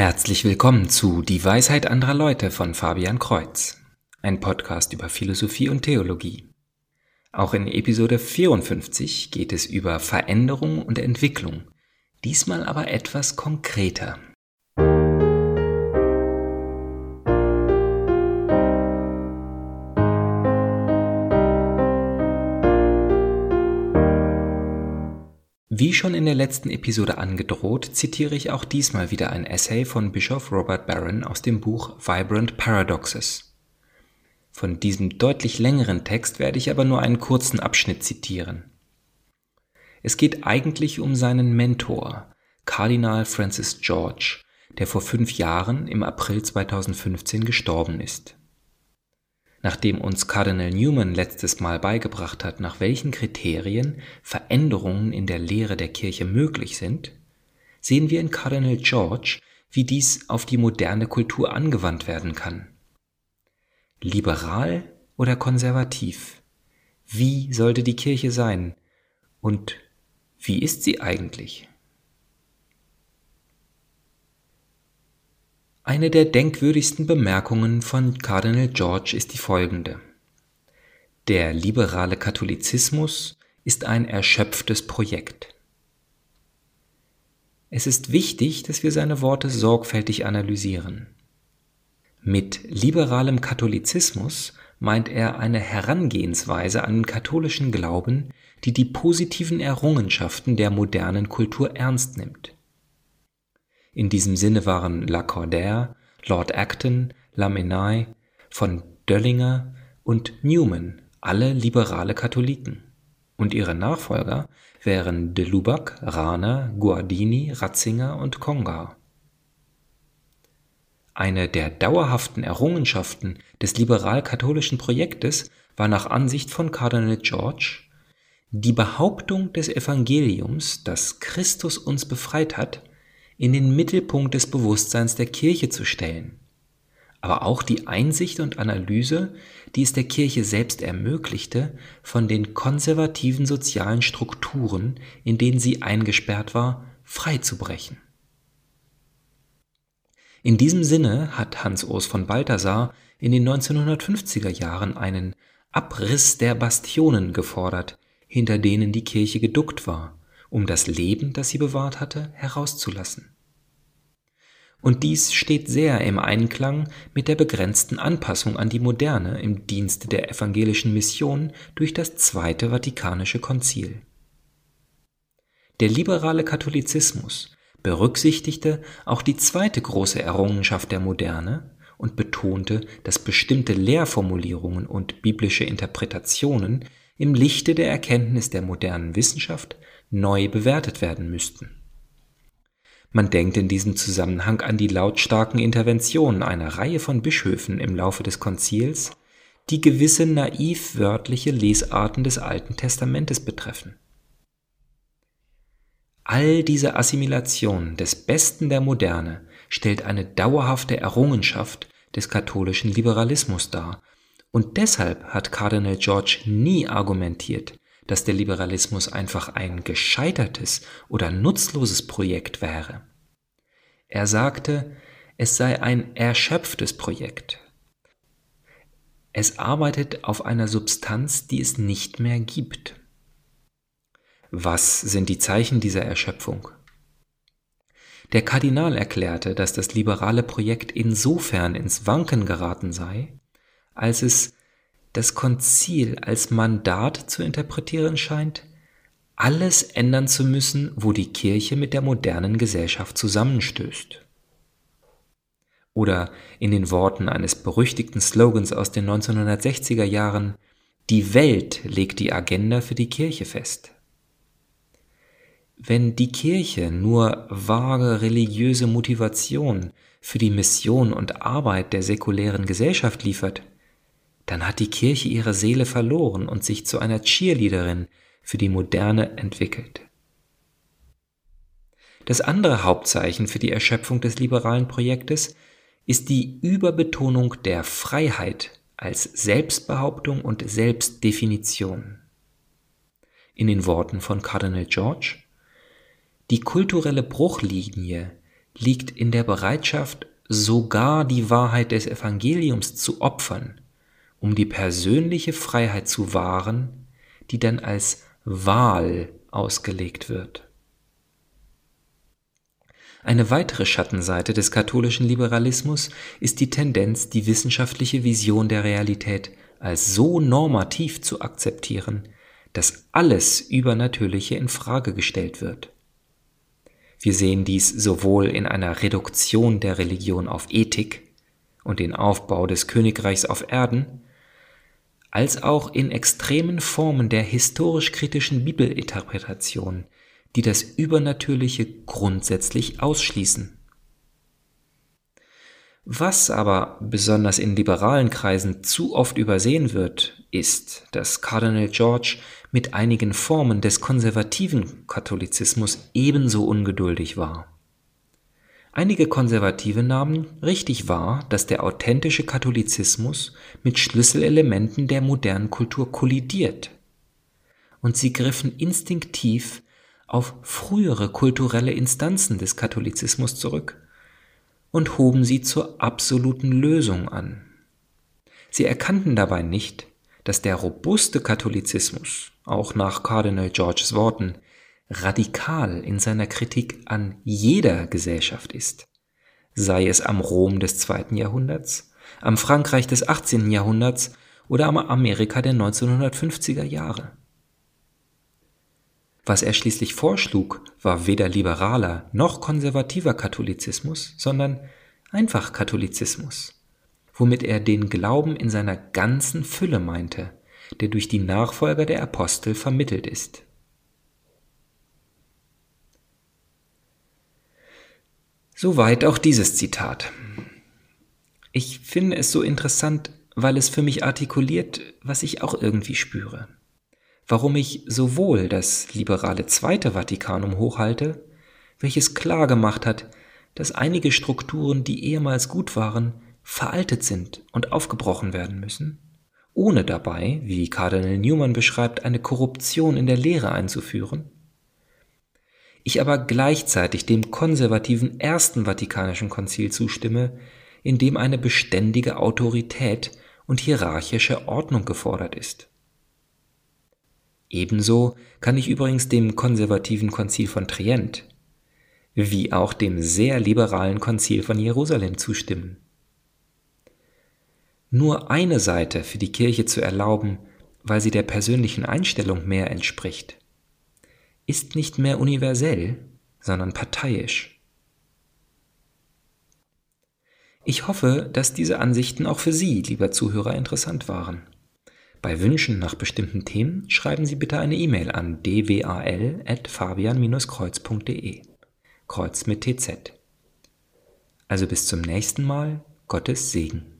Herzlich willkommen zu Die Weisheit anderer Leute von Fabian Kreuz, ein Podcast über Philosophie und Theologie. Auch in Episode 54 geht es über Veränderung und Entwicklung, diesmal aber etwas konkreter. Wie schon in der letzten Episode angedroht, zitiere ich auch diesmal wieder ein Essay von Bischof Robert Barron aus dem Buch Vibrant Paradoxes. Von diesem deutlich längeren Text werde ich aber nur einen kurzen Abschnitt zitieren. Es geht eigentlich um seinen Mentor, Kardinal Francis George, der vor fünf Jahren im April 2015 gestorben ist. Nachdem uns Cardinal Newman letztes Mal beigebracht hat, nach welchen Kriterien Veränderungen in der Lehre der Kirche möglich sind, sehen wir in Cardinal George, wie dies auf die moderne Kultur angewandt werden kann. Liberal oder konservativ? Wie sollte die Kirche sein? Und wie ist sie eigentlich? Eine der denkwürdigsten Bemerkungen von Kardinal George ist die folgende. Der liberale Katholizismus ist ein erschöpftes Projekt. Es ist wichtig, dass wir seine Worte sorgfältig analysieren. Mit liberalem Katholizismus meint er eine Herangehensweise an den katholischen Glauben, die die positiven Errungenschaften der modernen Kultur ernst nimmt. In diesem Sinne waren Lacordaire, Lord Acton, Lamennais, von Döllinger und Newman alle liberale Katholiken, und ihre Nachfolger wären de Lubac, Rahner, Guardini, Ratzinger und Congar. Eine der dauerhaften Errungenschaften des liberal-katholischen Projektes war nach Ansicht von Kardinal George die Behauptung des Evangeliums, dass Christus uns befreit hat, in den Mittelpunkt des Bewusstseins der Kirche zu stellen, aber auch die Einsicht und Analyse, die es der Kirche selbst ermöglichte, von den konservativen sozialen Strukturen, in denen sie eingesperrt war, freizubrechen. In diesem Sinne hat Hans Urs von Balthasar in den 1950er Jahren einen Abriss der Bastionen gefordert, hinter denen die Kirche geduckt war, um das Leben, das sie bewahrt hatte, herauszulassen. Und dies steht sehr im Einklang mit der begrenzten Anpassung an die Moderne im Dienste der evangelischen Mission durch das Zweite Vatikanische Konzil. Der liberale Katholizismus berücksichtigte auch die zweite große Errungenschaft der Moderne und betonte, dass bestimmte Lehrformulierungen und biblische Interpretationen im Lichte der Erkenntnis der modernen Wissenschaft neu bewertet werden müssten. Man denkt in diesem Zusammenhang an die lautstarken Interventionen einer Reihe von Bischöfen im Laufe des Konzils, die gewisse naiv wörtliche Lesarten des Alten Testamentes betreffen. All diese Assimilation des Besten der Moderne stellt eine dauerhafte Errungenschaft des katholischen Liberalismus dar, und deshalb hat Kardinal George nie argumentiert, dass der Liberalismus einfach ein gescheitertes oder nutzloses Projekt wäre. Er sagte, es sei ein erschöpftes Projekt. Es arbeitet auf einer Substanz, die es nicht mehr gibt. Was sind die Zeichen dieser Erschöpfung? Der Kardinal erklärte, dass das liberale Projekt insofern ins Wanken geraten sei, als es das Konzil als Mandat zu interpretieren scheint, alles ändern zu müssen, wo die Kirche mit der modernen Gesellschaft zusammenstößt. Oder in den Worten eines berüchtigten Slogans aus den 1960er Jahren, die Welt legt die Agenda für die Kirche fest. Wenn die Kirche nur vage religiöse Motivation für die Mission und Arbeit der säkulären Gesellschaft liefert, dann hat die Kirche ihre Seele verloren und sich zu einer Cheerleaderin für die Moderne entwickelt. Das andere Hauptzeichen für die Erschöpfung des liberalen Projektes ist die Überbetonung der Freiheit als Selbstbehauptung und Selbstdefinition. In den Worten von Cardinal George Die kulturelle Bruchlinie liegt in der Bereitschaft, sogar die Wahrheit des Evangeliums zu opfern, um die persönliche Freiheit zu wahren, die dann als Wahl ausgelegt wird. Eine weitere Schattenseite des katholischen Liberalismus ist die Tendenz, die wissenschaftliche Vision der Realität als so normativ zu akzeptieren, dass alles Übernatürliche in Frage gestellt wird. Wir sehen dies sowohl in einer Reduktion der Religion auf Ethik und den Aufbau des Königreichs auf Erden, als auch in extremen Formen der historisch-kritischen Bibelinterpretation, die das Übernatürliche grundsätzlich ausschließen. Was aber besonders in liberalen Kreisen zu oft übersehen wird, ist, dass Cardinal George mit einigen Formen des konservativen Katholizismus ebenso ungeduldig war. Einige Konservative nahmen richtig wahr, dass der authentische Katholizismus mit Schlüsselelementen der modernen Kultur kollidiert. Und sie griffen instinktiv auf frühere kulturelle Instanzen des Katholizismus zurück und hoben sie zur absoluten Lösung an. Sie erkannten dabei nicht, dass der robuste Katholizismus, auch nach Kardinal Georges Worten, radikal in seiner Kritik an jeder Gesellschaft ist, sei es am Rom des zweiten Jahrhunderts, am Frankreich des 18. Jahrhunderts oder am Amerika der 1950er Jahre. Was er schließlich vorschlug, war weder liberaler noch konservativer Katholizismus, sondern einfach Katholizismus, womit er den Glauben in seiner ganzen Fülle meinte, der durch die Nachfolger der Apostel vermittelt ist. Soweit auch dieses Zitat. Ich finde es so interessant, weil es für mich artikuliert, was ich auch irgendwie spüre warum ich sowohl das liberale Zweite Vatikanum hochhalte, welches klar gemacht hat, dass einige Strukturen, die ehemals gut waren, veraltet sind und aufgebrochen werden müssen, ohne dabei, wie Kardinal Newman beschreibt, eine Korruption in der Lehre einzuführen, ich aber gleichzeitig dem konservativen Ersten Vatikanischen Konzil zustimme, in dem eine beständige Autorität und hierarchische Ordnung gefordert ist. Ebenso kann ich übrigens dem konservativen Konzil von Trient wie auch dem sehr liberalen Konzil von Jerusalem zustimmen. Nur eine Seite für die Kirche zu erlauben, weil sie der persönlichen Einstellung mehr entspricht, ist nicht mehr universell, sondern parteiisch. Ich hoffe, dass diese Ansichten auch für Sie, lieber Zuhörer, interessant waren. Bei Wünschen nach bestimmten Themen schreiben Sie bitte eine E-Mail an dwal.fabian-kreuz.de. Kreuz mit TZ. Also bis zum nächsten Mal, Gottes Segen.